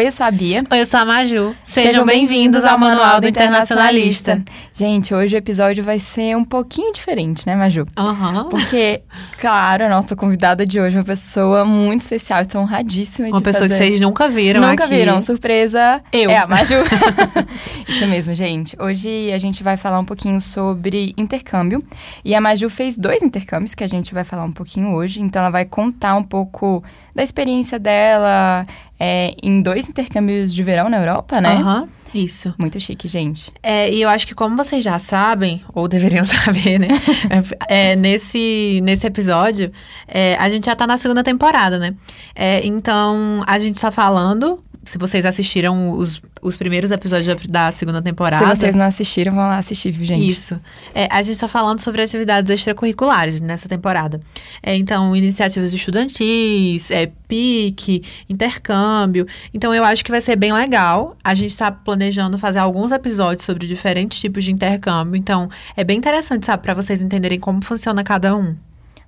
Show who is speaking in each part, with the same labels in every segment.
Speaker 1: Oi, eu sou a Bia.
Speaker 2: Oi, eu sou a Maju. Sejam, Sejam bem-vindos ao Manual do Internacionalista.
Speaker 1: Gente, hoje o episódio vai ser um pouquinho diferente, né, Maju?
Speaker 2: Aham. Uhum.
Speaker 1: Porque, claro, a nossa convidada de hoje é uma pessoa muito especial, estou honradíssima de
Speaker 2: Uma pessoa
Speaker 1: fazer...
Speaker 2: que vocês nunca viram
Speaker 1: Nunca
Speaker 2: aqui.
Speaker 1: viram, surpresa.
Speaker 2: Eu.
Speaker 1: É a Maju. Isso mesmo, gente. Hoje a gente vai falar um pouquinho sobre intercâmbio. E a Maju fez dois intercâmbios que a gente vai falar um pouquinho hoje. Então ela vai contar um pouco da experiência dela é, em dois intercâmbios de verão na Europa, né?
Speaker 2: Aham, uhum, isso.
Speaker 1: Muito chique, gente.
Speaker 2: É, e eu acho que como vocês já sabem, ou deveriam saber, né? é, nesse, nesse episódio, é, a gente já tá na segunda temporada, né? É, então, a gente tá falando se vocês assistiram os, os primeiros episódios da segunda temporada.
Speaker 1: Se vocês não assistiram, vão lá assistir, gente?
Speaker 2: Isso. É, a gente está falando sobre atividades extracurriculares nessa temporada. É, então, iniciativas estudantis, é, PIC, intercâmbio. Então, eu acho que vai ser bem legal. A gente está planejando fazer alguns episódios sobre diferentes tipos de intercâmbio. Então, é bem interessante, sabe, para vocês entenderem como funciona cada um.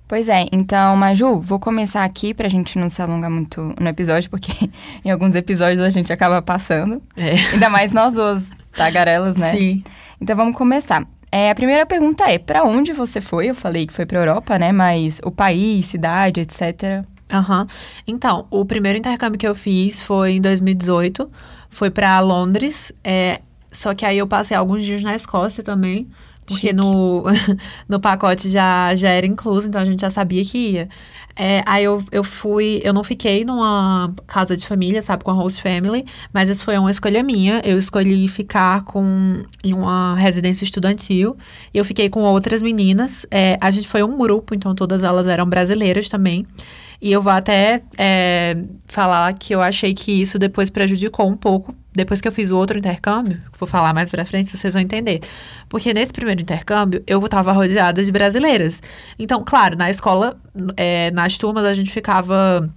Speaker 1: Pois é, então, Maju, vou começar aqui pra gente não se alongar muito no episódio, porque em alguns episódios a gente acaba passando.
Speaker 2: É.
Speaker 1: Ainda mais nós duas tagarelas, né?
Speaker 2: Sim.
Speaker 1: Então vamos começar. É, a primeira pergunta é: para onde você foi? Eu falei que foi pra Europa, né? Mas o país, cidade, etc.
Speaker 2: Aham. Uhum. Então, o primeiro intercâmbio que eu fiz foi em 2018. Foi para Londres. É, só que aí eu passei alguns dias na Escócia também. Porque no, no pacote já, já era incluso, então a gente já sabia que ia. É, aí eu, eu fui, eu não fiquei numa casa de família, sabe, com a host family, mas isso foi uma escolha minha. Eu escolhi ficar com em uma residência estudantil. E eu fiquei com outras meninas. É, a gente foi um grupo, então todas elas eram brasileiras também. E eu vou até é, falar que eu achei que isso depois prejudicou um pouco. Depois que eu fiz o outro intercâmbio, vou falar mais pra frente, vocês vão entender. Porque nesse primeiro intercâmbio, eu tava rodeada de brasileiras. Então, claro, na escola, é, nas turmas, a gente ficava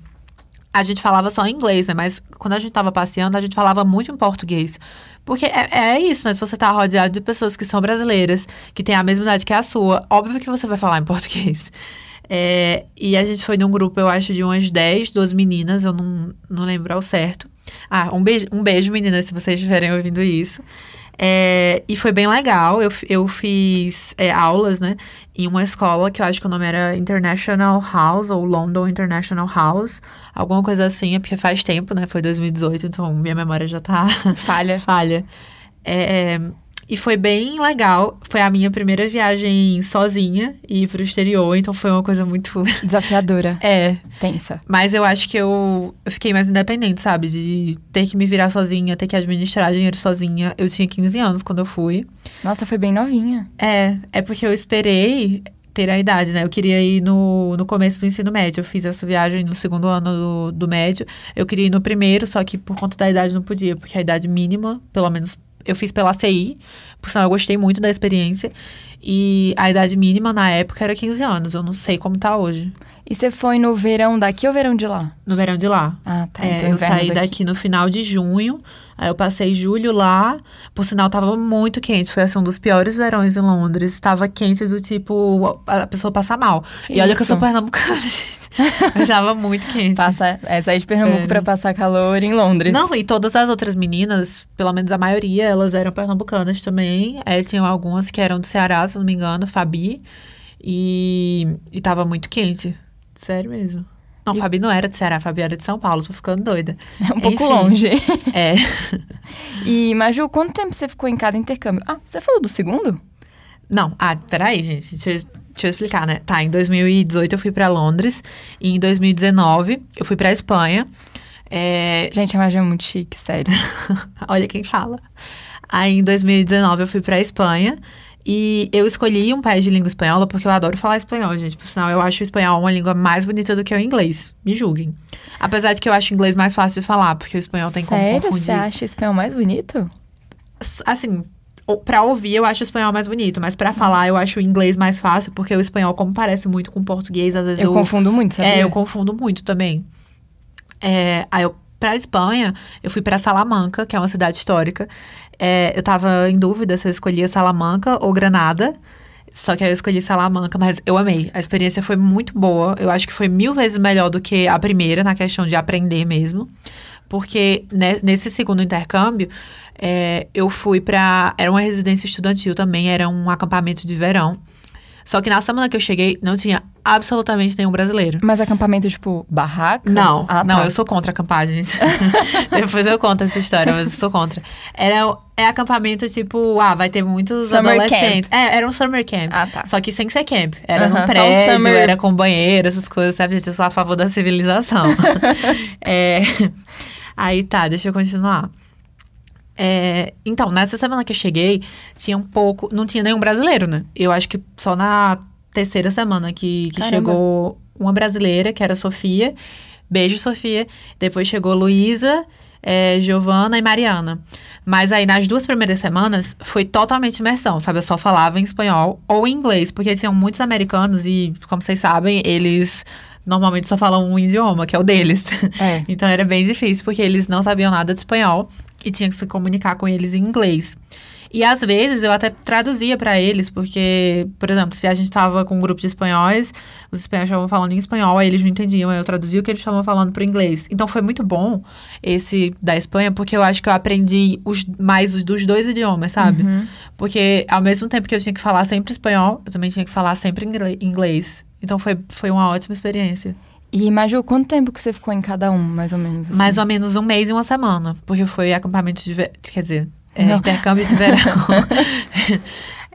Speaker 2: a gente falava só em inglês, né? Mas quando a gente tava passeando, a gente falava muito em português. Porque é, é isso, né? Se você tá rodeado de pessoas que são brasileiras, que têm a mesma idade que a sua, óbvio que você vai falar em português. É, e a gente foi num grupo, eu acho, de umas 10, 12 meninas, eu não, não lembro ao certo. Ah, um beijo, um beijo, meninas, se vocês estiverem ouvindo isso. É, e foi bem legal. Eu, eu fiz é, aulas, né, em uma escola que eu acho que o nome era International House ou London International House, alguma coisa assim, é porque faz tempo, né? Foi 2018, então minha memória já tá
Speaker 1: falha.
Speaker 2: falha. É, e foi bem legal. Foi a minha primeira viagem sozinha e ir pro exterior, então foi uma coisa muito.
Speaker 1: Desafiadora.
Speaker 2: é.
Speaker 1: Tensa.
Speaker 2: Mas eu acho que eu, eu fiquei mais independente, sabe? De ter que me virar sozinha, ter que administrar dinheiro sozinha. Eu tinha 15 anos quando eu fui.
Speaker 1: Nossa, foi bem novinha.
Speaker 2: É, é porque eu esperei ter a idade, né? Eu queria ir no, no começo do ensino médio. Eu fiz essa viagem no segundo ano do, do médio. Eu queria ir no primeiro, só que por conta da idade não podia, porque a idade mínima, pelo menos eu fiz pela CI, por sinal eu gostei muito da experiência. E a idade mínima na época era 15 anos, eu não sei como tá hoje.
Speaker 1: E você foi no verão daqui ou verão de lá?
Speaker 2: No verão de lá.
Speaker 1: Ah, tá.
Speaker 2: É,
Speaker 1: então
Speaker 2: eu saí
Speaker 1: daqui.
Speaker 2: daqui no final de junho. Aí eu passei julho lá. Por sinal, tava muito quente. Foi assim, um dos piores verões em Londres. Estava quente do tipo, a pessoa passa mal.
Speaker 1: Que
Speaker 2: e olha que eu sou pernambucana, gente. Mas tava muito quente.
Speaker 1: Passa, é sair de Pernambuco
Speaker 2: Sério.
Speaker 1: pra passar calor em Londres.
Speaker 2: Não, e todas as outras meninas, pelo menos a maioria, elas eram pernambucanas também. Aí tinham algumas que eram do Ceará, se não me engano, Fabi. E, e tava muito quente. Sério mesmo. Não,
Speaker 1: E-
Speaker 2: Fabi não era de Ceará, Fabi era de São Paulo, tô ficando doida.
Speaker 1: É um pouco
Speaker 2: Enfim.
Speaker 1: longe.
Speaker 2: É.
Speaker 1: E, Maju, quanto tempo você ficou em cada intercâmbio? Ah, você falou do segundo?
Speaker 2: Não, ah, peraí, gente. Deixa eu, deixa eu explicar, né? Tá, em 2018 eu fui pra Londres. E em 2019 eu fui pra Espanha. É,
Speaker 1: Gente, a Maju é muito chique, sério.
Speaker 2: Olha quem fala. Aí em 2019 eu fui pra Espanha. E eu escolhi um país de língua espanhola porque eu adoro falar espanhol, gente. Por sinal, eu acho o espanhol uma língua mais bonita do que o inglês. Me julguem. Apesar de que eu acho o inglês mais fácil de falar, porque o espanhol tem como
Speaker 1: sério?
Speaker 2: confundir.
Speaker 1: Você acha espanhol mais bonito?
Speaker 2: Assim, o- pra ouvir eu acho o espanhol mais bonito, mas pra falar eu acho o inglês mais fácil, porque o espanhol, como parece muito com o português, às vezes
Speaker 1: Eu confundo muito, sabia?
Speaker 2: É, eu confundo muito também. É, aí eu, pra Espanha, eu fui pra Salamanca, que é uma cidade histórica. É, eu tava em dúvida se eu escolhia Salamanca ou Granada. Só que aí eu escolhi Salamanca, mas eu amei. A experiência foi muito boa. Eu acho que foi mil vezes melhor do que a primeira, na questão de aprender mesmo. Porque né, nesse segundo intercâmbio, é, eu fui pra. Era uma residência estudantil também, era um acampamento de verão. Só que na semana que eu cheguei, não tinha absolutamente nenhum brasileiro.
Speaker 1: Mas acampamento, tipo, barraca?
Speaker 2: Não,
Speaker 1: Ah,
Speaker 2: não,
Speaker 1: tá.
Speaker 2: eu sou contra acampagens. Depois eu conto essa história, mas eu sou contra. Era, é acampamento, tipo, ah, vai ter muitos
Speaker 1: Summer
Speaker 2: adolescentes. É, era um summer camp.
Speaker 1: Ah, tá.
Speaker 2: Só que sem ser camp. Era
Speaker 1: só
Speaker 2: num
Speaker 1: um
Speaker 2: prédio,
Speaker 1: summer-
Speaker 2: era com banheiro, essas coisas, sabe? Gente, eu sou a favor da civilização. É, Aí tá, deixa eu continuar. É, então, nessa semana que eu cheguei, tinha um pouco. Não tinha nenhum brasileiro, né? Eu acho que só na terceira semana que, que chegou uma brasileira, que era a Sofia. Beijo, Sofia. Depois chegou Luísa, é, Giovana e Mariana. Mas aí, nas duas primeiras semanas, foi totalmente imersão, sabe? Eu só falava em espanhol ou em inglês, porque tinham muitos americanos e, como vocês sabem, eles normalmente só falam um idioma, que é o deles.
Speaker 1: É.
Speaker 2: Então era bem difícil, porque eles não sabiam nada de espanhol e tinha que se comunicar com eles em inglês. E às vezes eu até traduzia pra eles, porque, por exemplo, se a gente tava com um grupo de espanhóis, os espanhóis estavam falando em espanhol, aí eles não entendiam, aí eu traduzia o que eles estavam falando pro inglês. Então foi muito bom esse da Espanha, porque eu acho que eu aprendi os, mais os dos dois idiomas, sabe?
Speaker 1: Uhum.
Speaker 2: Porque ao mesmo tempo que eu tinha que falar sempre espanhol, eu também tinha que falar sempre inglês. Então foi, foi uma ótima experiência.
Speaker 1: E, Maju, quanto tempo que você ficou em cada um, mais ou menos? assim?
Speaker 2: Mais ou menos um mês e uma semana. Porque foi acampamento de verão. Quer dizer, é, intercâmbio de verão.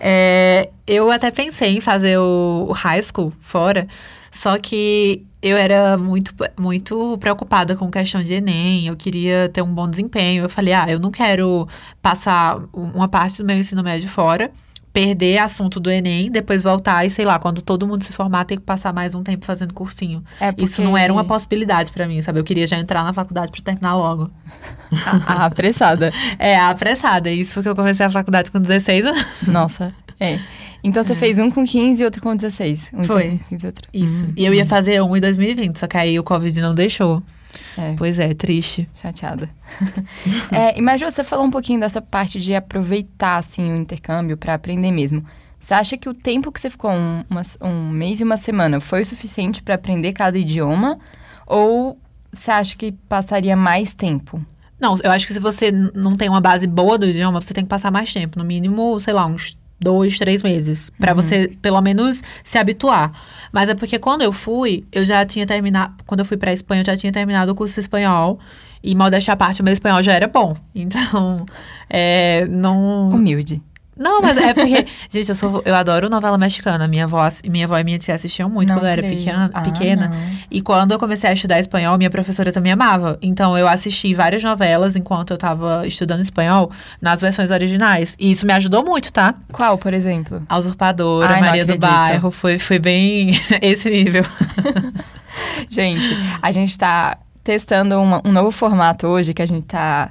Speaker 2: É, eu até pensei em fazer o, o high school fora. Só que eu era muito, muito preocupada com questão de Enem. Eu queria ter um bom desempenho. Eu falei, ah, eu não quero passar uma parte do meu ensino médio fora. Perder assunto do Enem, depois voltar e, sei lá, quando todo mundo se formar, ter que passar mais um tempo fazendo cursinho.
Speaker 1: É
Speaker 2: Isso
Speaker 1: porque-
Speaker 2: não era uma possibilidade pra mim, sabe? Eu queria já entrar na faculdade pra terminar logo.
Speaker 1: Ah, apressada.
Speaker 2: É, apressada. Isso porque eu comecei a faculdade com 16 anos.
Speaker 1: Nossa, é. Então você fez um com 15 e outro com 16. Um
Speaker 2: Foi.
Speaker 1: com 15 e outro.
Speaker 2: Isso.
Speaker 1: Hum,
Speaker 2: E eu ia fazer um em 2020, só que aí o Covid não deixou.
Speaker 1: É,
Speaker 2: Pois é, triste.
Speaker 1: chateada. é, e Maju, você falou um pouquinho dessa parte de aproveitar, assim, o intercâmbio pra aprender mesmo. Você acha que o tempo que você ficou, um, uma- um mês e uma semana, foi o suficiente pra aprender cada idioma? Ou você acha que passaria mais tempo?
Speaker 2: Não, eu acho que se você não tem uma base boa do idioma, você tem que passar mais tempo. No mínimo, sei lá, uns dois, três meses. Pra você, pelo menos, se habituar. Mas é porque quando eu fui, eu já tinha terminado. Quando eu fui pra Espanha, eu já tinha terminado o curso espanhol. E, modéstia à parte, o meu espanhol já era bom. Então, é, não.
Speaker 1: Humilde.
Speaker 2: Não, mas é porque, gente, eu sou, eu adoro novela mexicana. Minha avó, minha avó e minha tia assistiam muito
Speaker 1: Não
Speaker 2: quando eu era pequena,
Speaker 1: Ah,
Speaker 2: pequena. E quando eu comecei a estudar espanhol, minha professora também amava. Então eu assisti várias novelas enquanto eu tava estudando espanhol nas versões originais. E isso me ajudou muito, tá?
Speaker 1: Qual, por exemplo?
Speaker 2: A Usurpadora,
Speaker 1: Ai,
Speaker 2: Maria do. Bairro, foi, foi bem esse nível.
Speaker 1: Gente, a gente tá testando uma- um novo formato hoje, que a gente tá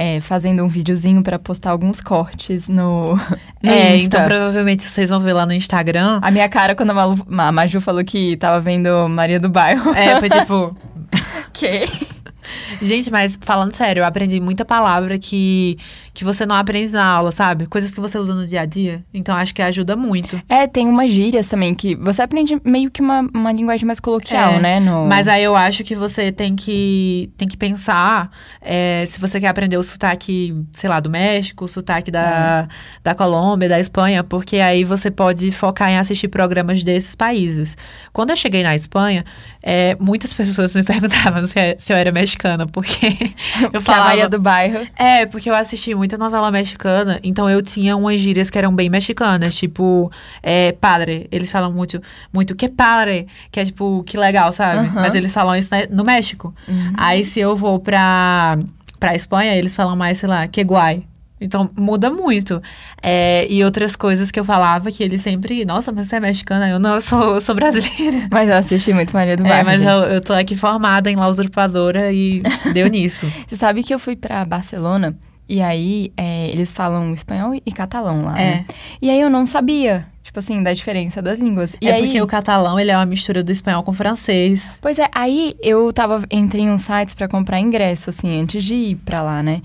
Speaker 1: é, fazendo um videozinho pra postar alguns cortes no, no
Speaker 2: é,
Speaker 1: Insta.
Speaker 2: então provavelmente vocês vão ver lá no Instagram.
Speaker 1: A minha cara, quando a, Malu, a Maju falou que tava vendo Maria do Bairro.
Speaker 2: É, foi tipo.
Speaker 1: que?
Speaker 2: Gente, mas falando sério, eu aprendi muita palavra que, que você não aprende na aula, sabe? Coisas que você usa no dia a dia. Então acho que ajuda muito.
Speaker 1: É, tem umas gírias também que você aprende meio que uma, uma linguagem mais coloquial,
Speaker 2: É,
Speaker 1: né? No...
Speaker 2: Mas aí eu acho que você tem que, tem que pensar é, se você quer aprender o sotaque, sei lá, do México, o sotaque da, da Colômbia, da Espanha, porque aí você pode focar em assistir programas desses países. Quando eu cheguei na Espanha, é, muitas pessoas me perguntavam se, é- se eu era mexicana, porque eu
Speaker 1: que a
Speaker 2: falava...
Speaker 1: Maria do Bairro.
Speaker 2: É, porque eu assisti muita novela mexicana, então eu tinha umas gírias que eram bem mexicanas, tipo, é, padre. Eles falam muito, muito que padre, que é tipo, que legal, sabe?
Speaker 1: Aham.
Speaker 2: Mas eles falam isso no México. Aí se eu vou pra, pra Espanha, eles falam mais, sei lá, que guai. Então muda muito. É, e outras coisas que eu falava que eles sempre, nossa, mas você é mexicana? Eu não, eu sou, eu sou brasileira.
Speaker 1: Mas eu assisti muito Maria do
Speaker 2: É,
Speaker 1: Bairro.
Speaker 2: mas
Speaker 1: gente.
Speaker 2: eu, eu tô aqui formada em La Usurpadora e deu nisso.
Speaker 1: Você sabe que eu fui pra Barcelona e aí é, eles falam espanhol e catalão lá, né? E aí eu não sabia, tipo assim, da diferença das línguas. E
Speaker 2: é
Speaker 1: aí,
Speaker 2: porque o catalão, ele é uma mistura do espanhol com francês.
Speaker 1: Pois é, aí eu tava, entrei em uns sites pra comprar ingresso, assim, antes de ir pra lá, né?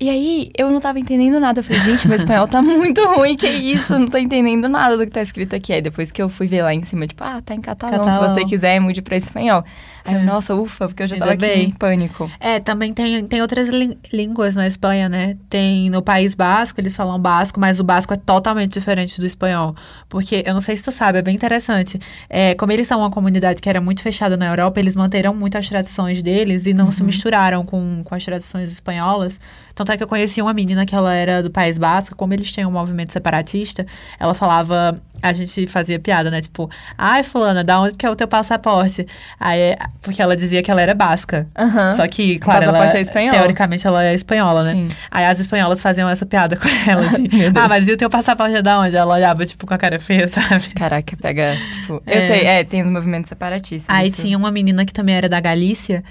Speaker 1: E aí, eu não tava entendendo nada. Eu falei, gente, meu espanhol tá muito ruim, que isso? Eu não tô entendendo nada do que tá escrito aqui. Aí depois que eu fui ver lá em cima, tipo, ah, tá em catalão,
Speaker 2: Catalão.
Speaker 1: se você quiser, mude pra espanhol. Aí eu, nossa, ufa, porque eu já
Speaker 2: Ainda
Speaker 1: tava aqui
Speaker 2: bem.
Speaker 1: em pânico.
Speaker 2: É, também tem, tem outras lí- línguas na Espanha, né? Tem no País Basco, eles falam basco, mas o basco é totalmente diferente do espanhol. Porque, eu não sei se tu sabe, é bem interessante. É, como eles são uma comunidade que era muito fechada na Europa, eles manteram muito as tradições deles e não se misturaram com, com as tradições espanholas. Tanto é que eu conheci uma menina que ela era do País Basco, como eles têm um movimento separatista, ela falava, a gente fazia piada, né? Tipo, ai, fulana, da onde que é o teu passaporte? Aí, porque ela dizia que ela era basca.
Speaker 1: Aham.
Speaker 2: Só que, claro, ela,
Speaker 1: é
Speaker 2: teoricamente ela é espanhola, né?
Speaker 1: Sim.
Speaker 2: Aí as espanholas faziam essa piada com ela. De, ah, mas e o teu passaporte é da onde? Ela olhava, tipo, com a cara feia, sabe?
Speaker 1: Caraca, pega, tipo...
Speaker 2: É.
Speaker 1: Eu sei, é, tem os movimentos separatistas.
Speaker 2: Aí
Speaker 1: isso.
Speaker 2: tinha uma menina que também era da Galícia.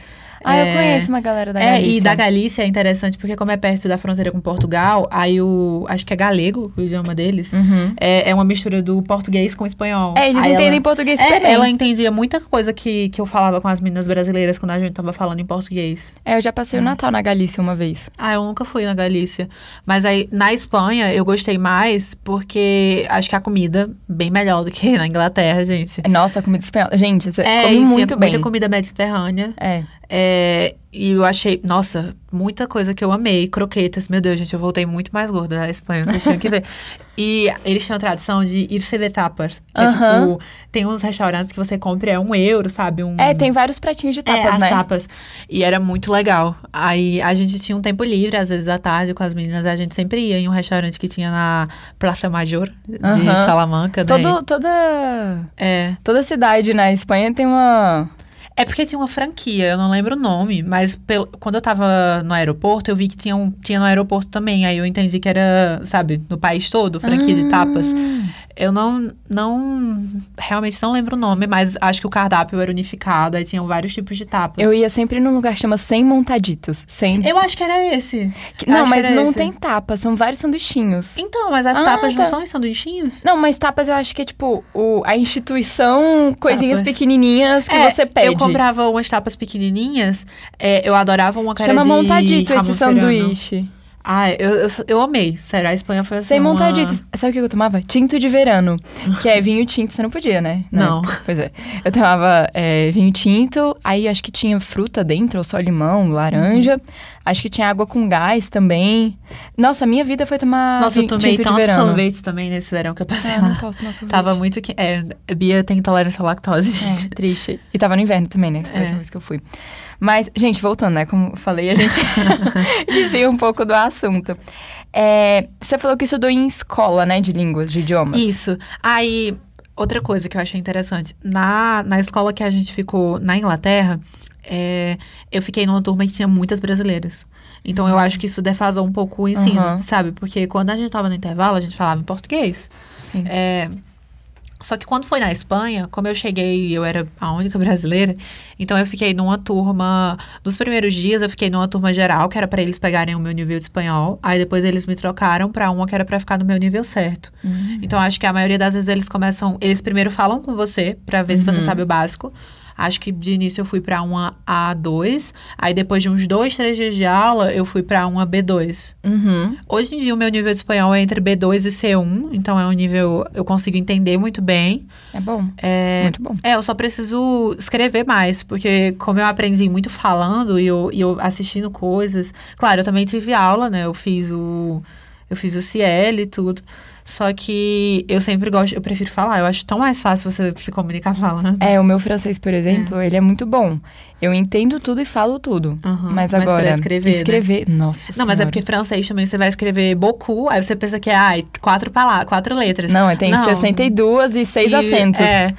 Speaker 1: Ah, eu
Speaker 2: é,
Speaker 1: conheço uma galera da
Speaker 2: É,
Speaker 1: Galícia.
Speaker 2: e da Galícia é interessante porque como é perto da fronteira com Portugal, aí o... Acho que é galego o idioma deles.
Speaker 1: Uhum.
Speaker 2: É, é uma mistura do português com espanhol.
Speaker 1: É, eles
Speaker 2: Aí
Speaker 1: entendem
Speaker 2: ela-
Speaker 1: português
Speaker 2: É,
Speaker 1: bem.
Speaker 2: ela entendia muita coisa que, que eu falava com as meninas brasileiras quando a gente tava falando em português.
Speaker 1: É, eu já passei o Natal na Galícia uma vez.
Speaker 2: Ah, eu nunca fui na Galícia. Mas aí, na Espanha, eu gostei mais porque acho que a comida bem melhor do que na Inglaterra, gente.
Speaker 1: Nossa, comida espanhola. Gente, você
Speaker 2: É,
Speaker 1: come
Speaker 2: tinha
Speaker 1: muito bem.
Speaker 2: muita comida mediterrânea.
Speaker 1: É.
Speaker 2: É, e eu achei, nossa, muita coisa que eu amei. Croquetas, meu Deus, gente, eu voltei muito mais gorda da Espanha, vocês tinham que ver. E eles tinham a tradição de irse de tapas. Que é
Speaker 1: Aham.
Speaker 2: tipo, tem uns restaurantes que você compra é um euro, sabe? Um,
Speaker 1: É, tem vários pratinhos de
Speaker 2: é,
Speaker 1: tapas,
Speaker 2: as
Speaker 1: né?
Speaker 2: tapas. E era muito legal. Aí a gente tinha um tempo livre, às vezes à tarde, com as meninas. A gente sempre ia em um restaurante que tinha na Praça Major de
Speaker 1: Aham.
Speaker 2: Salamanca. né?
Speaker 1: Todo, toda,
Speaker 2: É.
Speaker 1: toda cidade na Espanha tem uma...
Speaker 2: É porque tinha uma franquia, eu não lembro o nome, mas pelo- quando eu tava no aeroporto, eu vi que tinha, um, tinha no aeroporto também. Aí eu entendi que era, sabe, no país todo, franquia de tapas. Eu não, não, realmente não lembro o nome, mas acho que o cardápio era unificado, aí tinham vários tipos de tapas.
Speaker 1: Eu ia sempre num lugar que chama Sem Montaditos. Sem...
Speaker 2: Eu acho que era esse.
Speaker 1: Que- Não, mas não
Speaker 2: esse.
Speaker 1: tem tapas, são vários sanduichinhos.
Speaker 2: Então, mas as
Speaker 1: Ah,
Speaker 2: tapas não
Speaker 1: tá.
Speaker 2: são sanduichinhos?
Speaker 1: Não, mas tapas eu acho que é tipo o, a instituição, coisinhas
Speaker 2: Tapas.
Speaker 1: pequenininhas que
Speaker 2: É,
Speaker 1: você pede.
Speaker 2: Eu comprava umas tapas pequenininhas, é, eu adorava uma cara
Speaker 1: Chama
Speaker 2: de
Speaker 1: montadito esse sanduíche.
Speaker 2: Ah, eu, eu, eu amei. Sério, a Espanha foi assim
Speaker 1: Sem
Speaker 2: uma-
Speaker 1: montaditos. Sabe o que eu tomava? Tinto de verano. Que é vinho tinto. Você não podia, né?
Speaker 2: Não.
Speaker 1: Pois é. Eu tomava é, vinho tinto, aí acho que tinha fruta dentro, ou só limão, laranja.
Speaker 2: Uhum.
Speaker 1: Acho que tinha água com gás também. Nossa, a minha vida foi tomar
Speaker 2: Nossa, eu tomei tanto sorvete também nesse verão que eu passei
Speaker 1: Ah,
Speaker 2: lá.
Speaker 1: não posso tomar sorvete.
Speaker 2: Tava muito que É, Bia tem intolerância à lactose.
Speaker 1: É, triste. E tava no inverno também, né? Foi a
Speaker 2: É.
Speaker 1: última vez que eu fui. Mas, gente, voltando, né? Como eu falei, a gente desvia um pouco do assunto. É, você falou que estudou em escola, né? De línguas, de idiomas.
Speaker 2: Isso. Aí, outra coisa que eu achei interessante. Na, na escola que a gente ficou na Inglaterra, é, eu fiquei numa turma que tinha muitas brasileiras. Então, eu acho que isso defasou um pouco o ensino,
Speaker 1: Uhum.
Speaker 2: sabe? Porque quando a gente tava no intervalo, a gente falava em português.
Speaker 1: Sim.
Speaker 2: É, só que quando foi na Espanha, como eu cheguei, eu era a única brasileira, então eu fiquei numa turma. Nos primeiros dias, eu fiquei numa turma geral, que era pra eles pegarem o meu nível de espanhol. Aí depois eles me trocaram pra uma que era pra ficar no meu nível certo.
Speaker 1: Hum.
Speaker 2: Então acho que a maioria das vezes eles começam. Eles primeiro falam com você pra ver se você
Speaker 1: Uhum.
Speaker 2: sabe o básico. Acho que de início eu fui pra uma A2. Aí depois de uns dois, três dias de aula, eu fui pra uma B2.
Speaker 1: Uhum.
Speaker 2: Hoje em dia, o meu nível de espanhol é entre B2 e C1, então é um nível eu consigo entender muito bem.
Speaker 1: É bom.
Speaker 2: É,
Speaker 1: Muito bom.
Speaker 2: é, eu só preciso escrever mais, porque como eu aprendi muito falando e eu, e eu assistindo coisas. Claro, eu também tive aula, né? Eu fiz o. Eu fiz o CL e tudo. Só que eu sempre gosto, eu prefiro falar. Eu acho tão mais fácil você se comunicar falando.
Speaker 1: É, o meu francês, por exemplo, ele é muito bom. Eu entendo tudo e falo tudo.
Speaker 2: Aham,
Speaker 1: Mas
Speaker 2: mas pra
Speaker 1: agora,
Speaker 2: escrever, né?
Speaker 1: escrever nossa
Speaker 2: Não, mas é
Speaker 1: Senhora.
Speaker 2: porque francês também você vai escrever beaucoup, aí você pensa que é ai, quatro palavras, quatro letras.
Speaker 1: Não, tem
Speaker 2: Não.
Speaker 1: 62 e 6
Speaker 2: E,
Speaker 1: acentos.
Speaker 2: É.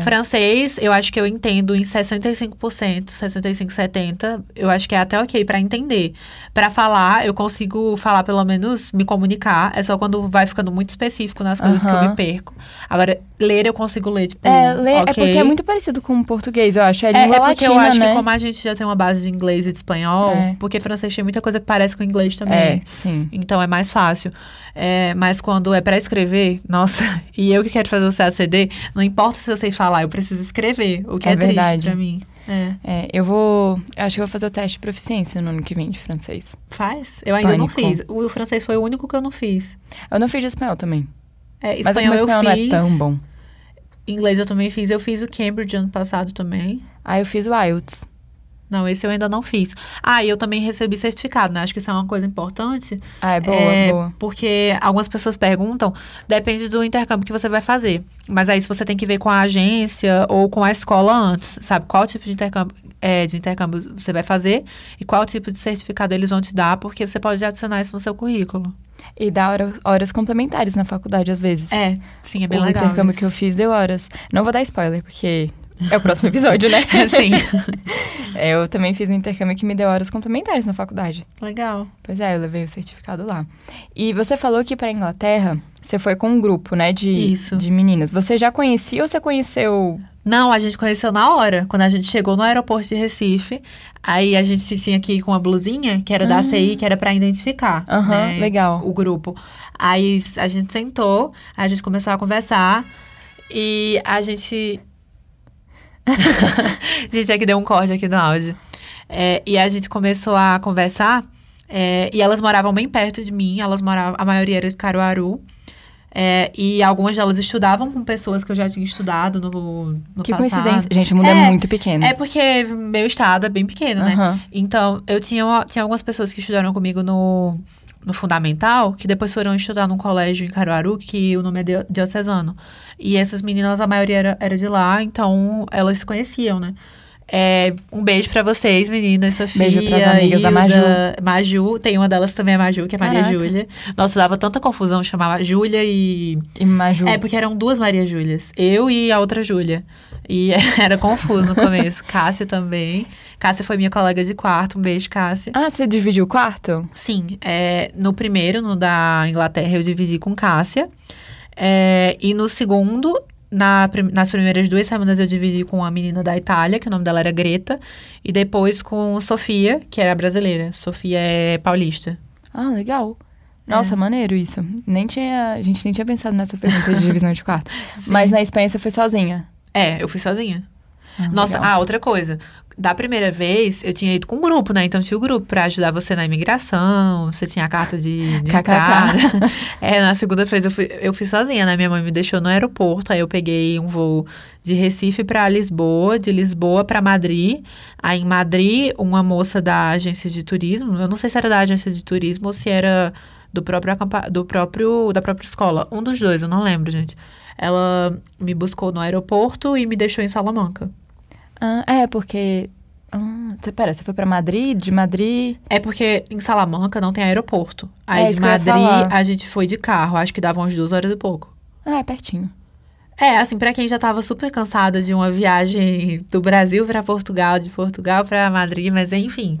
Speaker 2: Francês, eu acho que eu entendo em 65%, 65, 70%. Eu acho que é até ok pra entender. Pra falar, eu consigo falar pelo menos me comunicar. É só quando vai ficando muito específico nas coisas que eu me perco. Agora, ler eu consigo ler, tipo.
Speaker 1: É, lê- é
Speaker 2: ok.
Speaker 1: porque é muito parecido com o português, eu acho. É
Speaker 2: É,
Speaker 1: língua
Speaker 2: é porque
Speaker 1: latina,
Speaker 2: eu acho
Speaker 1: né?
Speaker 2: que como a gente já tem uma base de inglês e de espanhol,
Speaker 1: É.
Speaker 2: porque francês tem muita coisa que parece com inglês também.
Speaker 1: É, sim.
Speaker 2: Então é mais fácil. É, mas quando é pra escrever, nossa, e eu que quero fazer o CACD, não importa se vocês falar, eu preciso escrever, o que
Speaker 1: É
Speaker 2: é, triste pra mim. É.
Speaker 1: É, eu vou. eu Acho que eu vou fazer o teste de proficiência no ano que vem de francês.
Speaker 2: Faz? Eu ainda não
Speaker 1: Pânico.
Speaker 2: fiz. O francês foi o único que eu não fiz.
Speaker 1: Eu não fiz de espanhol também.
Speaker 2: É,
Speaker 1: mas é que
Speaker 2: espanhol
Speaker 1: meu
Speaker 2: eu
Speaker 1: espanhol não é
Speaker 2: fiz.
Speaker 1: tão bom.
Speaker 2: Inglês eu também fiz. Eu fiz o Cambridge ano passado também.
Speaker 1: Ah, eu fiz o IELTS.
Speaker 2: Não, esse eu ainda não fiz. Ah, e eu também recebi certificado, né? Acho que isso é uma coisa importante.
Speaker 1: Ah, é boa, boa.
Speaker 2: Porque algumas pessoas perguntam, depende do intercâmbio que você vai fazer. Mas aí se você tem que ver com a agência ou com a escola antes, sabe? Qual tipo de intercâmbio, é, de intercâmbio você vai fazer e qual tipo de certificado eles vão te dar, porque você pode adicionar isso no seu currículo.
Speaker 1: E dá hora, horas complementares na faculdade, às vezes.
Speaker 2: É, sim, é bem
Speaker 1: o
Speaker 2: legal.
Speaker 1: O intercâmbio
Speaker 2: isso.
Speaker 1: que eu fiz deu horas. Não vou dar spoiler, porque é o próximo episódio, né?
Speaker 2: sim.
Speaker 1: Eu também fiz um intercâmbio que me deu horas complementares na faculdade.
Speaker 2: Legal.
Speaker 1: Pois é, eu levei o certificado lá. E você falou que para Inglaterra você foi com um grupo, né, de,
Speaker 2: Isso.
Speaker 1: de meninas. Você já conhecia ou você conheceu?
Speaker 2: Não, a gente conheceu na hora, quando a gente chegou no aeroporto de Recife. Aí a gente se tinha aqui com uma blusinha, que era da ACI, que era pra identificar.
Speaker 1: Aham,
Speaker 2: né,
Speaker 1: legal.
Speaker 2: O grupo. Aí a gente sentou, a gente começou a conversar. E a gente. gente, é que deu um corte aqui no áudio. É, e a gente começou a conversar. é, e elas moravam bem perto de mim. Elas moravam, a maioria era de Caruaru. É, e algumas delas estudavam com pessoas que eu já tinha estudado no, no
Speaker 1: que
Speaker 2: passado.
Speaker 1: coincidência. Gente, o mundo é,
Speaker 2: É,
Speaker 1: muito pequeno.
Speaker 2: É porque meu estado é bem pequeno, né?
Speaker 1: Aham.
Speaker 2: Então, eu tinha, tinha algumas pessoas que estudaram comigo no, no Fundamental, que depois foram estudar num colégio em Caruaru, que o nome é Dio- Diocesano. E essas meninas, a maioria era, era de lá, então elas se conheciam, né? É, um beijo pra vocês, meninas. Sofia,
Speaker 1: Beijo pras amigas, a
Speaker 2: Hilda, Maju. Tem uma delas também, a Maju, que é Maria
Speaker 1: Caraca.
Speaker 2: Júlia. Nossa, dava tanta confusão, chamava Júlia e
Speaker 1: E Maju.
Speaker 2: é, porque eram duas Maria Júlias. Eu e a outra Júlia. E era confuso no começo. Cássia também. Cássia foi minha colega de quarto. Um beijo, Cássia.
Speaker 1: Ah, você dividiu o quarto?
Speaker 2: Sim, é, no primeiro, no da Inglaterra, eu dividi com Cássia. É, e no segundo, na nas primeiras duas semanas, eu dividi com a menina da Itália, que o nome dela era Greta. E depois com Sofia, que era brasileira. Sofia é paulista.
Speaker 1: Ah, legal.
Speaker 2: É.
Speaker 1: Nossa, maneiro isso. Nem tinha, a gente nem tinha pensado nessa pergunta de divisão de quarto. Mas na Espanha você foi sozinha.
Speaker 2: É, eu fui sozinha.
Speaker 1: Ah,
Speaker 2: Nossa,
Speaker 1: legal.
Speaker 2: ah, outra coisa. Da primeira vez, eu tinha ido com um grupo, né? Então tinha o grupo pra ajudar você na imigração, você tinha a carta de, de entrada. É, na segunda vez eu fui, eu fui sozinha, né? Minha mãe me deixou no aeroporto, aí eu peguei um voo de Recife pra Lisboa, de Lisboa pra Madrid. Aí em Madrid, uma moça da agência de turismo, eu não sei se era da agência de turismo ou se era do próprio, do próprio da própria escola. Um dos dois, eu não lembro, gente. Ela me buscou no aeroporto e me deixou em Salamanca.
Speaker 1: Ah, é, porque. Ah, você, pera, você foi pra Madrid? De Madrid.
Speaker 2: É porque em Salamanca não tem aeroporto. Aí
Speaker 1: É
Speaker 2: de Madrid a gente foi de carro, acho que dava umas duas horas e pouco.
Speaker 1: Ah, é pertinho.
Speaker 2: É, assim, pra quem já tava super cansada de uma viagem do Brasil pra Portugal, de Portugal pra Madrid, mas enfim.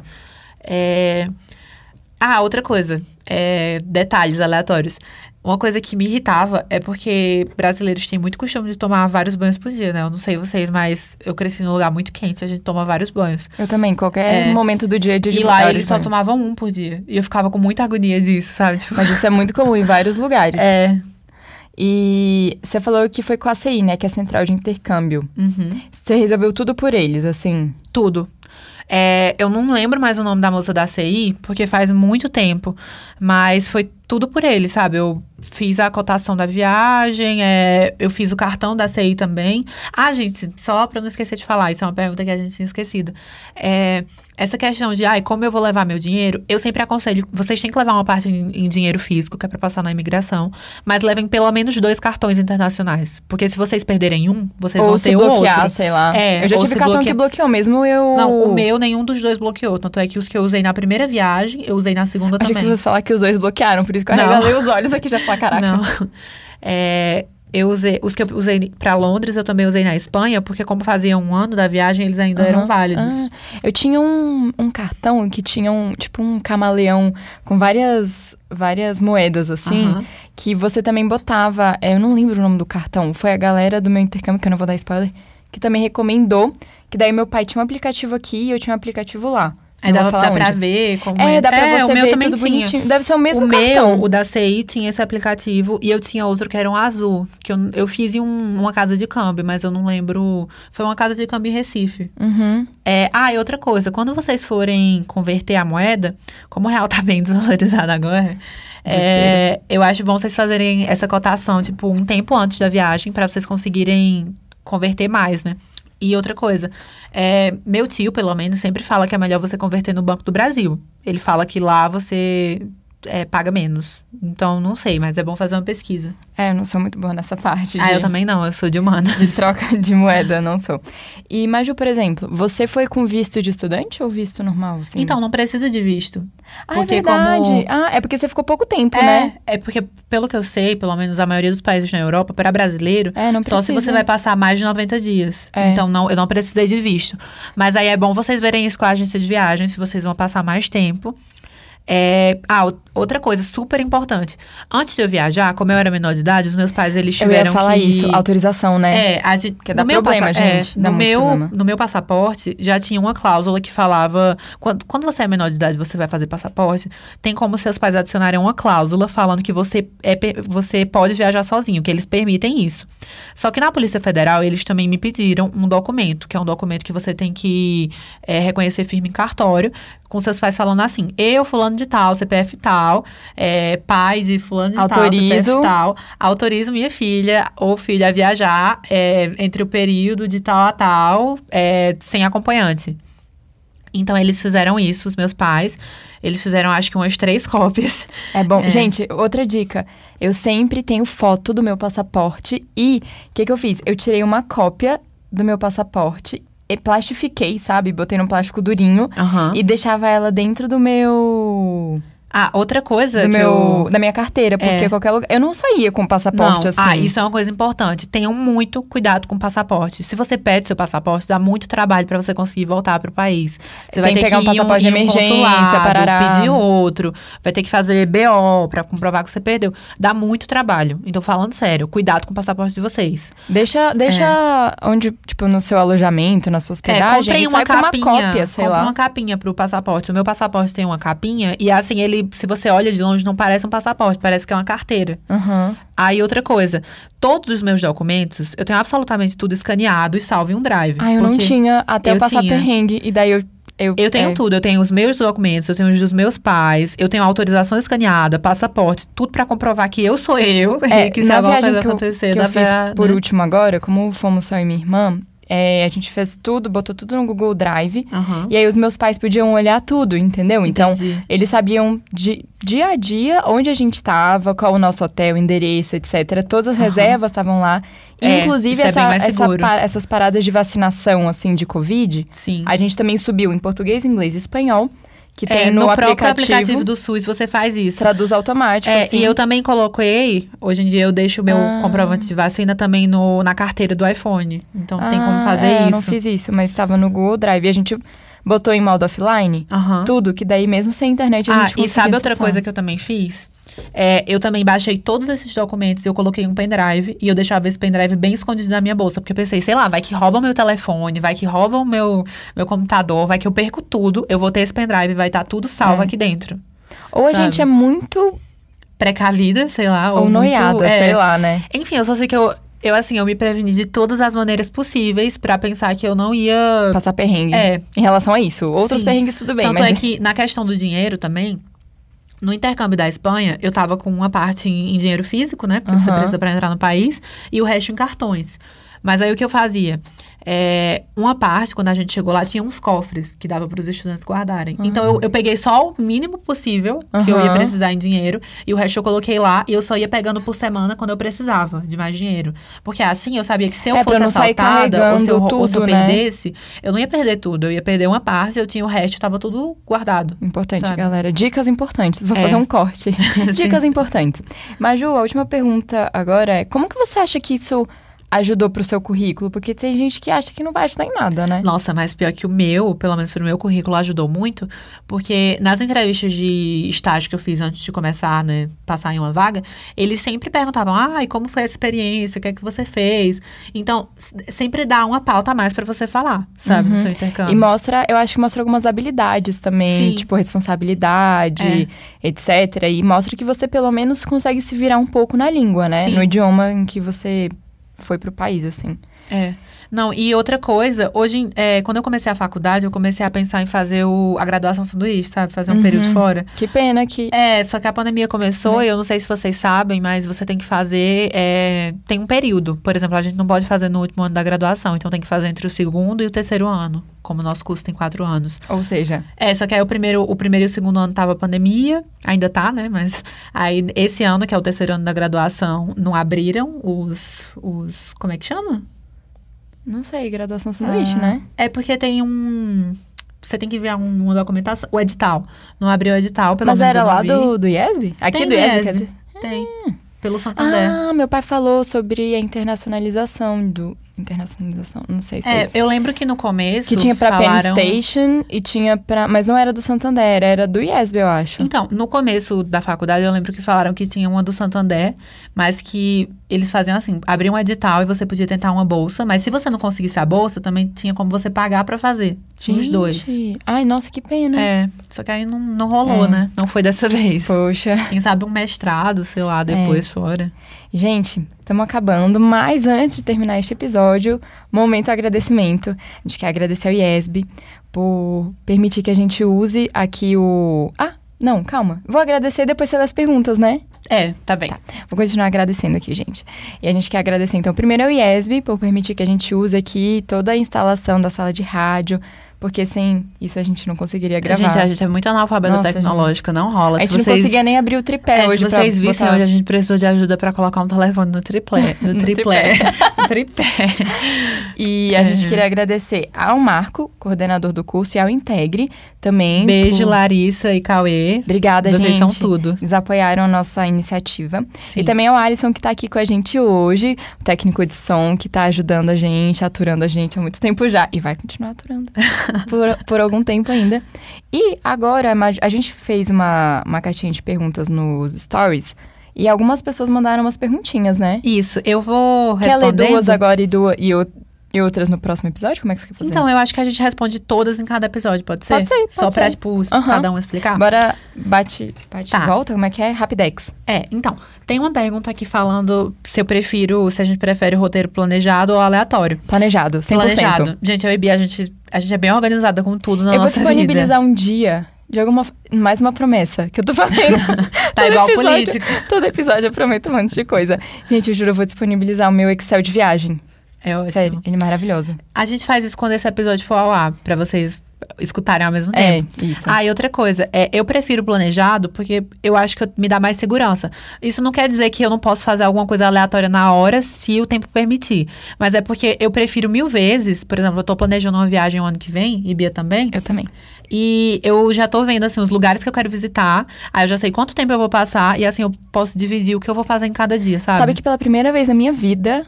Speaker 2: É... Ah, outra coisa. É... Detalhes aleatórios. Uma coisa que me irritava é porque brasileiros têm muito costume de tomar vários banhos por dia, né? Eu não sei vocês, mas eu cresci num lugar muito quente, a gente toma vários banhos.
Speaker 1: Eu também, qualquer
Speaker 2: É.
Speaker 1: momento do dia de
Speaker 2: E lá eles só tomavam um por dia. E eu ficava com muita agonia disso, sabe? Tipo,
Speaker 1: Mas isso é muito comum em vários lugares.
Speaker 2: é.
Speaker 1: E você falou que foi com a CI, né? Que é a Central de Intercâmbio.
Speaker 2: Uhum.
Speaker 1: Você resolveu tudo por eles, assim.
Speaker 2: Tudo. É, eu não lembro mais o nome da moça da CI, porque faz muito tempo. Mas foi tudo por ele, sabe? Eu fiz a cotação da viagem, é, eu fiz o cartão da CI também. Ah, gente, só pra não esquecer de falar, isso é uma pergunta que a gente tinha esquecido. É, essa questão de, ai, como eu vou levar meu dinheiro, eu sempre aconselho, vocês têm que levar uma parte em, em dinheiro físico, que é pra passar na imigração, mas levem pelo menos dois cartões internacionais. Porque se vocês perderem um, vocês
Speaker 1: Ou
Speaker 2: vão
Speaker 1: se
Speaker 2: ter o
Speaker 1: bloquear,
Speaker 2: outro.
Speaker 1: sei lá.
Speaker 2: É,
Speaker 1: eu já
Speaker 2: ou
Speaker 1: tive
Speaker 2: se
Speaker 1: cartão
Speaker 2: bloqueia-
Speaker 1: que bloqueou mesmo, eu...
Speaker 2: Não, o meu nenhum dos dois bloqueou. Tanto é que os que eu usei na primeira viagem, eu usei na segunda
Speaker 1: Achei que
Speaker 2: também.
Speaker 1: você fosse falar que os dois bloquearam, por isso arregalei os olhos aqui já falar, caraca.
Speaker 2: Não. É, eu usei, os que eu usei pra Londres, eu também usei na Espanha, porque como fazia um ano da viagem, eles ainda eram
Speaker 1: Aham.
Speaker 2: válidos.
Speaker 1: Ah, eu tinha um, um cartão que tinha um, tipo um camaleão com várias, várias moedas, assim,
Speaker 2: Aham.
Speaker 1: que você também botava. é, Eu não lembro o nome do cartão. Foi a galera do meu intercâmbio, que eu não vou dar spoiler, que também recomendou. Que daí meu pai tinha um aplicativo aqui e eu tinha um aplicativo lá.
Speaker 2: Aí dá, pra
Speaker 1: onde.
Speaker 2: ver como
Speaker 1: É, dá pra
Speaker 2: é,
Speaker 1: você
Speaker 2: o meu
Speaker 1: ver
Speaker 2: também
Speaker 1: tudo
Speaker 2: tinha.
Speaker 1: bonitinho. Deve ser o mesmo
Speaker 2: o
Speaker 1: cartão.
Speaker 2: meu, o da CI, tinha esse aplicativo e eu tinha outro que era um azul, que eu, eu fiz em um- uma casa de câmbio, mas eu não lembro. Foi uma casa de câmbio em Recife.
Speaker 1: Uhum.
Speaker 2: É, ah, e outra coisa, quando vocês forem converter a moeda, como o real tá bem desvalorizado agora, é, eu acho bom vocês fazerem essa cotação, tipo, um tempo antes da viagem, para vocês conseguirem converter mais, né? E outra coisa, é, meu tio, pelo menos, sempre fala que é melhor você converter no Banco do Brasil. Ele fala que lá você é, paga menos. Então, não sei, mas é bom fazer uma pesquisa.
Speaker 1: É, eu não sou muito boa nessa parte.
Speaker 2: Ah,
Speaker 1: de,
Speaker 2: eu também não, eu sou de humanas.
Speaker 1: De troca de moeda, não sou. E, Maju, por exemplo, você foi com visto de estudante ou visto normal? Assim?
Speaker 2: Então, não precisa de visto.
Speaker 1: Ah,
Speaker 2: porque
Speaker 1: é verdade.
Speaker 2: como-
Speaker 1: Ah, é porque você ficou pouco tempo,
Speaker 2: É,
Speaker 1: né?
Speaker 2: é porque, pelo que eu sei, pelo menos a maioria dos países na Europa, para brasileiro,
Speaker 1: É, não
Speaker 2: só se
Speaker 1: precisa.
Speaker 2: você vai passar mais de 90 dias.
Speaker 1: É.
Speaker 2: Então, não, eu não precisei de visto. Mas aí é bom vocês verem isso com a agência de viagem, se vocês vão passar mais tempo. É, ah, outra coisa super importante. Antes de eu viajar, como eu era menor de idade, os meus pais, eles
Speaker 1: Eu
Speaker 2: tiveram
Speaker 1: ia falar
Speaker 2: que...
Speaker 1: isso, autorização, né?
Speaker 2: É, a gente,
Speaker 1: Porque dá
Speaker 2: no meu
Speaker 1: problema,
Speaker 2: passa-
Speaker 1: gente,
Speaker 2: é,
Speaker 1: dá
Speaker 2: no, meu,
Speaker 1: problema.
Speaker 2: no meu passaporte já tinha uma cláusula que falava. Quando, quando você é menor de idade você vai fazer passaporte, tem como seus pais adicionarem uma cláusula falando que você, é, você pode viajar sozinho, que eles permitem isso. Só que na Polícia Federal, eles também me pediram um documento, que é um documento que você tem que é, reconhecer firme em cartório, com seus pais falando assim: eu, fulano de tal, CPF tal, é, pai de fulano de
Speaker 1: Autorizo.
Speaker 2: tal, CPF tal, autorizo minha filha ou filho a viajar é, entre o período de tal a tal, é, sem acompanhante. Então, eles fizeram isso, os meus pais. Eles fizeram, acho que, umas três cópias.
Speaker 1: É bom.
Speaker 2: É.
Speaker 1: Gente, outra dica. Eu sempre tenho foto do meu passaporte e o que, que eu fiz? Eu tirei uma cópia do meu passaporte plastifiquei, sabe? Botei num plástico durinho
Speaker 2: Aham.
Speaker 1: e deixava ela dentro do meu.
Speaker 2: Ah, outra coisa
Speaker 1: Do
Speaker 2: que
Speaker 1: meu
Speaker 2: eu...
Speaker 1: da minha carteira, porque
Speaker 2: É.
Speaker 1: qualquer lugar. Eu não saía com passaporte
Speaker 2: Não,
Speaker 1: assim.
Speaker 2: ah, isso é uma coisa importante. Tenham muito cuidado com o passaporte. Se você pede seu passaporte, dá muito trabalho pra você conseguir voltar pro país. Você vai
Speaker 1: Tem que
Speaker 2: ter
Speaker 1: pegar um
Speaker 2: que
Speaker 1: passaporte de emergência,
Speaker 2: consulado,
Speaker 1: parará.
Speaker 2: pedir outro, vai ter que fazer BO pra comprovar que você perdeu. Dá muito trabalho. Então, falando sério, cuidado com o passaporte de vocês.
Speaker 1: Deixa, deixa onde, tipo, no seu alojamento, na sua
Speaker 2: É,
Speaker 1: hospedagem,
Speaker 2: comprem
Speaker 1: e
Speaker 2: uma
Speaker 1: com uma
Speaker 2: capinha.
Speaker 1: cópia, sei lá.
Speaker 2: uma capinha pro passaporte. O meu passaporte tem uma capinha e assim, ele, se você olha de longe, não parece um passaporte, parece que é uma carteira.
Speaker 1: Aham.
Speaker 2: Aí, outra coisa, todos os meus documentos, eu tenho absolutamente tudo escaneado e salvo em um drive.
Speaker 1: Ah, eu não tinha até eu
Speaker 2: eu
Speaker 1: passar
Speaker 2: tinha.
Speaker 1: perrengue. E daí eu. Eu,
Speaker 2: Eu tenho
Speaker 1: é.
Speaker 2: tudo, eu tenho os meus documentos, eu tenho os dos meus pais, eu tenho autorização escaneada, passaporte, tudo pra comprovar que eu sou eu,
Speaker 1: É,
Speaker 2: que se
Speaker 1: na
Speaker 2: alguma
Speaker 1: viagem
Speaker 2: coisa
Speaker 1: que eu,
Speaker 2: acontecer,
Speaker 1: que
Speaker 2: dá
Speaker 1: eu fiz
Speaker 2: pra,
Speaker 1: por
Speaker 2: né?
Speaker 1: último agora, como fomos só eu e minha irmã, é, a gente fez tudo, botou tudo no Google Drive.
Speaker 2: Aham.
Speaker 1: E aí os meus pais podiam olhar tudo, entendeu? Então,
Speaker 2: Entendi.
Speaker 1: eles sabiam de dia a dia onde a gente estava, qual o nosso hotel, endereço, etc. Todas as
Speaker 2: Aham.
Speaker 1: reservas estavam lá.
Speaker 2: É,
Speaker 1: Inclusive,
Speaker 2: isso é
Speaker 1: essa, essa essas paradas de vacinação, assim, de Covid,
Speaker 2: Sim.
Speaker 1: a gente também subiu em português, inglês e espanhol, que tem
Speaker 2: É,
Speaker 1: no,
Speaker 2: próprio
Speaker 1: aplicativo,
Speaker 2: aplicativo do SUS você faz isso.
Speaker 1: traduz automático,
Speaker 2: É,
Speaker 1: assim.
Speaker 2: e eu também coloquei, hoje em dia eu deixo o meu
Speaker 1: Ah.
Speaker 2: comprovante de vacina também no, na carteira do iPhone. Então tem como
Speaker 1: Ah,
Speaker 2: fazer
Speaker 1: é,
Speaker 2: isso.
Speaker 1: Eu não fiz isso, mas estava no Google Drive. E a gente botou em modo offline tudo, que daí mesmo sem internet a
Speaker 2: Ah,
Speaker 1: gente
Speaker 2: e
Speaker 1: conseguia
Speaker 2: sabe outra
Speaker 1: acessar.
Speaker 2: coisa que eu também fiz? É, eu também baixei todos esses documentos, eu coloquei um pendrive e eu deixava esse pendrive bem escondido na minha bolsa, porque eu pensei, sei lá, vai que roubam meu telefone, vai que roubam o meu, meu computador, vai que eu perco tudo, eu vou ter esse pendrive, vai estar tudo salvo
Speaker 1: É.
Speaker 2: aqui dentro.
Speaker 1: Ou a
Speaker 2: sabe?
Speaker 1: gente é muito
Speaker 2: Precavida, sei lá.
Speaker 1: ou,
Speaker 2: muito-
Speaker 1: noiada,
Speaker 2: é.
Speaker 1: sei lá, né?
Speaker 2: Enfim, eu só sei que eu, eu, assim, eu me preveni de todas as maneiras possíveis pra pensar que eu não ia.
Speaker 1: Passar perrengue.
Speaker 2: É.
Speaker 1: Em relação a isso. Outros
Speaker 2: Sim.
Speaker 1: perrengues, tudo bem,
Speaker 2: Tanto
Speaker 1: mas.
Speaker 2: é que na questão do dinheiro também, no intercâmbio da Espanha, eu tava com uma parte em, em dinheiro físico, né? Porque você
Speaker 1: Aham.
Speaker 2: precisa pra entrar no país, e o resto em cartões. Mas aí o que eu fazia? É, uma parte, quando a gente chegou lá, tinha uns cofres que dava para os estudantes guardarem. Então eu, eu peguei só o mínimo possível que eu ia precisar em dinheiro, e o resto eu coloquei lá, e eu só ia pegando por semana quando eu precisava de mais dinheiro. Porque assim eu sabia que se eu
Speaker 1: É,
Speaker 2: fosse
Speaker 1: sair
Speaker 2: assaltada, ou se eu,
Speaker 1: carregando
Speaker 2: ou se eu
Speaker 1: tudo, né?
Speaker 2: perdesse, eu não ia perder tudo. Eu ia perder uma parte, eu tinha o resto, tava tudo guardado.
Speaker 1: Importante,
Speaker 2: Sabe?
Speaker 1: galera. Dicas importantes. Vou
Speaker 2: É.
Speaker 1: fazer um corte. Dicas importantes. Maju, a última pergunta agora é: como que você acha que isso ajudou pro seu currículo? Porque tem gente que acha que não vai ajudar em nada, né?
Speaker 2: Nossa, mas pior que o meu, pelo menos pro meu currículo, ajudou muito, porque nas entrevistas de estágio que eu fiz antes de começar, né, passar em uma vaga, eles sempre perguntavam, ah, e como foi a experiência, o que é que você fez? Então, sempre dá uma pauta a mais pra você falar, sabe, no
Speaker 1: Uhum.
Speaker 2: seu intercâmbio.
Speaker 1: E mostra, eu acho que mostra algumas habilidades também,
Speaker 2: Sim.
Speaker 1: tipo responsabilidade, etc. E mostra que você pelo menos consegue se virar um pouco na língua, né?
Speaker 2: Sim.
Speaker 1: No idioma em que você foi pro país, assim.
Speaker 2: É. Não, e outra coisa, hoje, é, quando eu comecei a faculdade, eu comecei a pensar em fazer o, a graduação sanduíche, sabe? Fazer um
Speaker 1: Uhum.
Speaker 2: período fora.
Speaker 1: Que pena que.
Speaker 2: É, só que a pandemia começou
Speaker 1: Né?
Speaker 2: e eu não sei se vocês sabem, mas você tem que fazer. é, tem um período. Por exemplo, a gente não pode fazer no último ano da graduação, então tem que fazer entre o segundo e o terceiro ano, como o nosso curso tem quatro anos.
Speaker 1: Ou seja,
Speaker 2: É, só que aí o primeiro, o primeiro e o segundo ano tava a pandemia, ainda tá, né? Mas aí esse ano, que é o terceiro ano da graduação, não abriram os. os como é que chama?
Speaker 1: Não sei, graduação sanduíche,
Speaker 2: Ah,
Speaker 1: né?
Speaker 2: É porque tem um. Você tem que enviar um- uma documentação. O edital. Não abriu o edital, pelo
Speaker 1: Mas
Speaker 2: menos.
Speaker 1: era
Speaker 2: eu não
Speaker 1: lá do, do IESB? Aqui
Speaker 2: Tem
Speaker 1: do IESB, quer
Speaker 2: IESB.
Speaker 1: dizer?
Speaker 2: Tem. Pelo Santander.
Speaker 1: Ah, meu pai falou sobre a internacionalização do. Internacionalização, não sei se é,
Speaker 2: é,
Speaker 1: isso.
Speaker 2: eu lembro que no começo.
Speaker 1: Que tinha pra
Speaker 2: falaram...
Speaker 1: Penn Station e tinha pra. Mas não era do Santander, era do IESB, eu acho.
Speaker 2: Então, no começo da faculdade, eu lembro que falaram que tinha uma do Santander, mas que eles faziam assim: abriam um edital e você podia tentar uma bolsa, mas se você não conseguisse a bolsa, também tinha como você pagar pra fazer. Tinha os dois.
Speaker 1: Gente, Ai, nossa, que pena.
Speaker 2: É, só que aí não, não rolou,
Speaker 1: É.
Speaker 2: né? Não foi dessa vez.
Speaker 1: Poxa.
Speaker 2: Quem sabe um mestrado, sei lá, depois fora.
Speaker 1: Gente, estamos acabando, mas antes de terminar este episódio, momento agradecimento. A gente quer agradecer ao IESB por permitir que a gente use aqui o. Ah, não, calma. Vou agradecer depois você dá as perguntas, né?
Speaker 2: É, tá bem.
Speaker 1: Vou continuar agradecendo aqui, gente. E a gente quer agradecer, então, primeiro ao IESB por permitir que a gente use aqui toda a instalação da sala de rádio, porque sem isso a gente não conseguiria gravar.
Speaker 2: Gente, a gente é muito analfabeta
Speaker 1: Nossa,
Speaker 2: tecnológica, não rola.
Speaker 1: A gente
Speaker 2: se
Speaker 1: não
Speaker 2: vocês,
Speaker 1: conseguia nem abrir o tripé
Speaker 2: é,
Speaker 1: hoje
Speaker 2: se vocês vissem
Speaker 1: botar-
Speaker 2: hoje, a gente precisou de ajuda pra colocar um telefone no triplé. No,
Speaker 1: No
Speaker 2: triplé. no tripé.
Speaker 1: E a
Speaker 2: É.
Speaker 1: gente queria agradecer ao Marco, coordenador do curso, e ao Integre também.
Speaker 2: Beijo,
Speaker 1: por-
Speaker 2: Larissa e Cauê.
Speaker 1: Obrigada,
Speaker 2: Vocês
Speaker 1: gente.
Speaker 2: são tudo.
Speaker 1: Eles apoiaram a nossa iniciativa.
Speaker 2: Sim.
Speaker 1: E também ao Alisson, que tá aqui com a gente hoje, o técnico de som, que tá ajudando a gente, aturando a gente há muito tempo já. E vai continuar aturando por, por algum tempo ainda. E agora, a gente fez uma, uma caixinha de perguntas nos stories. E algumas pessoas mandaram umas perguntinhas, né?
Speaker 2: Isso, eu vou
Speaker 1: Quer ler duas agora e, duas, e, e outras no próximo episódio? Como é que você quer fazer?
Speaker 2: Então, eu acho que a gente responde todas em cada episódio, pode ser?
Speaker 1: Pode ser, pode
Speaker 2: Só pra,
Speaker 1: ser.
Speaker 2: tipo,
Speaker 1: Aham.
Speaker 2: cada um explicar?
Speaker 1: Bora, bate, bate
Speaker 2: Tá.
Speaker 1: volta? Como é que é? Rapidex.
Speaker 2: É, então, tem uma pergunta aqui falando se eu prefiro, se a gente prefere roteiro planejado ou aleatório.
Speaker 1: Planejado, 100%.
Speaker 2: Planejado. Gente, eu e Bia, a gente, a gente é bem organizada com tudo na
Speaker 1: eu vou
Speaker 2: nossa vida.
Speaker 1: disponibilizar um dia de alguma... Mais uma promessa que eu tô fazendo.
Speaker 2: Tá
Speaker 1: Todo
Speaker 2: igual
Speaker 1: episódio-
Speaker 2: político.
Speaker 1: Todo episódio eu prometo um monte de coisa. Gente, eu juro, eu vou disponibilizar o meu Excel de viagem.
Speaker 2: É ótimo.
Speaker 1: Sério, ele é maravilhoso.
Speaker 2: A gente faz isso quando esse episódio for ao ar, pra vocês escutarem ao mesmo
Speaker 1: É,
Speaker 2: tempo.
Speaker 1: isso.
Speaker 2: Ah, e outra coisa, é, eu prefiro planejado porque eu acho que me dá mais segurança. Isso não quer dizer que eu não posso fazer alguma coisa aleatória na hora, se o tempo permitir. Mas é porque eu prefiro mil vezes, por exemplo, eu tô planejando uma viagem o ano que vem, e Bia também,
Speaker 1: Eu também.
Speaker 2: e eu já tô vendo, assim, os lugares que eu quero visitar, aí eu já sei quanto tempo eu vou passar, e assim, eu posso dividir o que eu vou fazer em cada dia, sabe?
Speaker 1: Sabe que pela primeira vez na minha vida,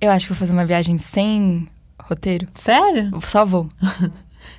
Speaker 1: eu acho que vou fazer uma viagem sem roteiro.
Speaker 2: Sério?
Speaker 1: Só vou.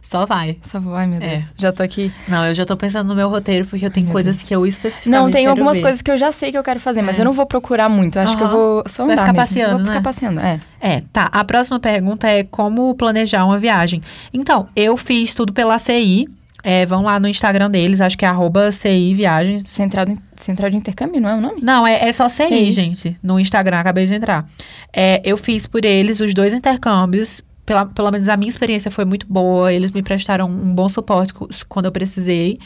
Speaker 2: Só vai.
Speaker 1: Só vou. Ai, meu
Speaker 2: É.
Speaker 1: Deus. Já tô aqui.
Speaker 2: Não, eu já tô pensando no meu roteiro, porque eu tenho
Speaker 1: Meu
Speaker 2: coisas que eu especificamente
Speaker 1: Não, tem algumas
Speaker 2: ver.
Speaker 1: coisas que eu já sei que eu quero fazer, mas
Speaker 2: É.
Speaker 1: eu não vou procurar muito. Eu acho que eu vou só
Speaker 2: Vai
Speaker 1: andar
Speaker 2: ficar
Speaker 1: mesmo.
Speaker 2: passeando,
Speaker 1: Vou ficar
Speaker 2: né?
Speaker 1: passeando, é.
Speaker 2: É, tá. A próxima pergunta é como planejar uma viagem. Então, eu fiz tudo pela CI. É, vão lá no Instagram deles, acho que é arroba CI Viagens.
Speaker 1: Central, de- Central de Intercâmbio, não é o nome?
Speaker 2: Não, é, é só CI,
Speaker 1: CI.
Speaker 2: gente. No Instagram, acabei de entrar. É, eu fiz por eles os dois intercâmbios. Pela, pelo menos a minha experiência foi muito boa. Eles me prestaram um bom suporte quando eu precisei.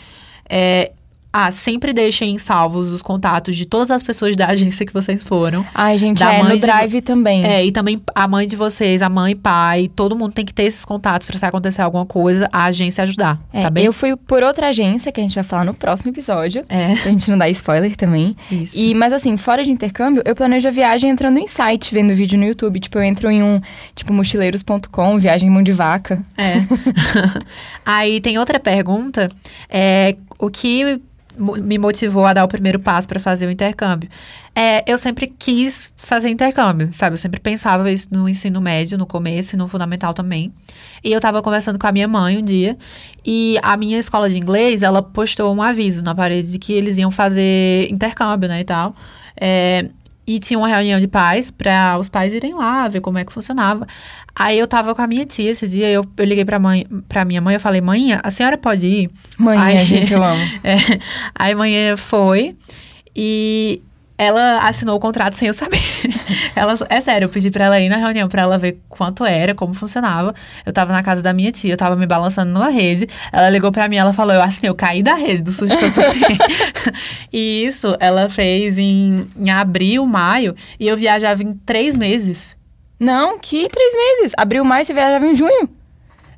Speaker 2: É, ah, sempre deixem salvos os contatos de todas as pessoas da agência que vocês foram.
Speaker 1: Ai, gente,
Speaker 2: Da
Speaker 1: é
Speaker 2: mãe
Speaker 1: no
Speaker 2: de-
Speaker 1: Drive também.
Speaker 2: É, e também a mãe de vocês, a mãe e pai, todo mundo tem que ter esses contatos pra se acontecer alguma coisa, a agência ajudar,
Speaker 1: É,
Speaker 2: tá bem?
Speaker 1: Eu fui por outra agência, que a gente vai falar no próximo episódio.
Speaker 2: É,
Speaker 1: Pra gente não dar spoiler também.
Speaker 2: isso.
Speaker 1: E, mas assim, fora de intercâmbio, eu planejo a viagem entrando em site, vendo vídeo no YouTube. Tipo, eu entro em um, tipo, mochileiros.com, viagem mão de vaca.
Speaker 2: É. Aí tem outra pergunta, é o que me motivou a dar o primeiro passo pra fazer o intercâmbio? É, eu sempre quis fazer intercâmbio, sabe? Eu sempre pensava isso no ensino médio, no começo e no fundamental também. E eu tava conversando com a minha mãe um dia, e a minha escola de inglês, ela postou um aviso na parede de que eles iam fazer intercâmbio, né, e tal. É, e tinha uma reunião de pais para os pais irem lá ver como é que funcionava. Aí eu tava com a minha tia esse dia, eu, eu liguei pra, mãe, pra minha mãe, eu falei, mãe, a senhora pode ir?
Speaker 1: Mãe,
Speaker 2: Ai.
Speaker 1: gente, eu amo.
Speaker 2: É, aí mãe foi e ela assinou o contrato sem eu saber. ela, é sério, eu pedi pra ela ir na reunião pra ela ver quanto era, como funcionava. Eu tava na casa da minha tia, eu tava me balançando numa rede. Ela ligou pra mim, ela falou, eu assim, eu caí da rede do susto que eu tomei. e isso ela fez em, em abril, maio, e eu viajava em três meses.
Speaker 1: Não, que três meses. Abril, maio, você viajava em junho.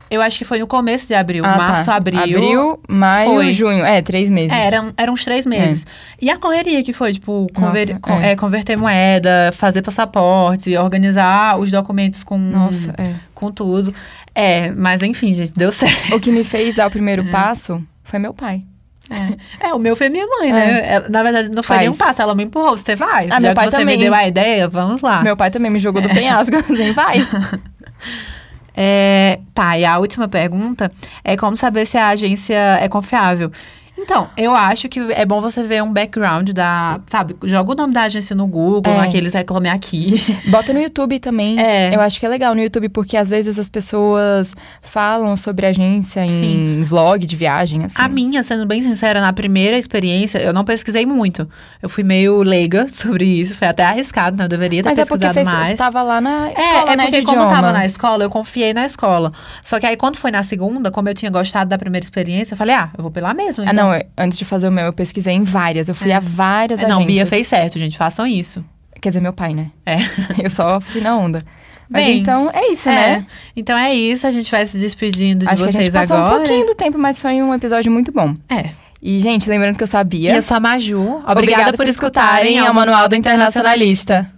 Speaker 2: Eu acho que foi no começo de abril.
Speaker 1: Ah,
Speaker 2: março,
Speaker 1: tá.
Speaker 2: abril.
Speaker 1: Abril, maio,
Speaker 2: foi.
Speaker 1: junho. É, três meses.
Speaker 2: É, eram, eram uns três meses. E a correria que foi, tipo, conver-
Speaker 1: Nossa,
Speaker 2: con-
Speaker 1: é.
Speaker 2: é, converter moeda, fazer passaporte, organizar os documentos com,
Speaker 1: Nossa, é.
Speaker 2: com tudo. É, mas enfim, gente, deu certo.
Speaker 1: O que me fez dar o primeiro
Speaker 2: Uhum.
Speaker 1: passo foi meu pai.
Speaker 2: É, o meu foi minha mãe, né? Ela- Na verdade, não foi
Speaker 1: Faz.
Speaker 2: nenhum passo, ela me empurrou. Você vai.
Speaker 1: Ah, meu pai
Speaker 2: você
Speaker 1: também.
Speaker 2: me deu a ideia, vamos lá.
Speaker 1: Meu pai também me jogou do penhasco. Assim, vai.
Speaker 2: É, tá, e a última pergunta é como saber se a agência é confiável. Então, eu acho que é bom você ver um background da, sabe, joga o nome da agência no Google,
Speaker 1: É.
Speaker 2: naqueles reclame aqui.
Speaker 1: Bota no YouTube também.
Speaker 2: É.
Speaker 1: Eu acho que é legal no YouTube, porque às vezes as pessoas falam sobre a agência em
Speaker 2: Sim.
Speaker 1: vlog de viagem, assim.
Speaker 2: A minha, sendo bem sincera, na primeira experiência, eu não pesquisei muito. Eu fui meio leiga sobre isso, foi até arriscado, né? Eu deveria ter
Speaker 1: Mas é porque
Speaker 2: pesquisado
Speaker 1: fez,
Speaker 2: mais.
Speaker 1: tava lá na
Speaker 2: É,
Speaker 1: escola,
Speaker 2: é
Speaker 1: né,
Speaker 2: porque como eu tava
Speaker 1: idiomas.
Speaker 2: na escola, eu confiei na escola. Só que aí, quando foi na segunda, como eu tinha gostado da primeira experiência, eu falei, ah, eu vou pela mesma.
Speaker 1: Ah,
Speaker 2: então.
Speaker 1: Não, eu- antes de fazer o meu, eu pesquisei em várias. Eu fui a várias
Speaker 2: É, não,
Speaker 1: agências.
Speaker 2: Bia fez certo, gente, façam isso.
Speaker 1: Quer dizer, meu pai, né?
Speaker 2: É.
Speaker 1: Eu só fui na onda. Mas
Speaker 2: Bem,
Speaker 1: então, é isso,
Speaker 2: É.
Speaker 1: né?
Speaker 2: Então é isso, a gente vai se despedindo de
Speaker 1: Acho que a
Speaker 2: vocês
Speaker 1: gente passou
Speaker 2: agora.
Speaker 1: um pouquinho do tempo, mas foi um episódio muito bom.
Speaker 2: É.
Speaker 1: E, gente, lembrando que eu
Speaker 2: E
Speaker 1: sabia.
Speaker 2: eu sou a Maju. Obrigada,
Speaker 1: Obrigada
Speaker 2: por escutarem ao Manual do Internacionalista.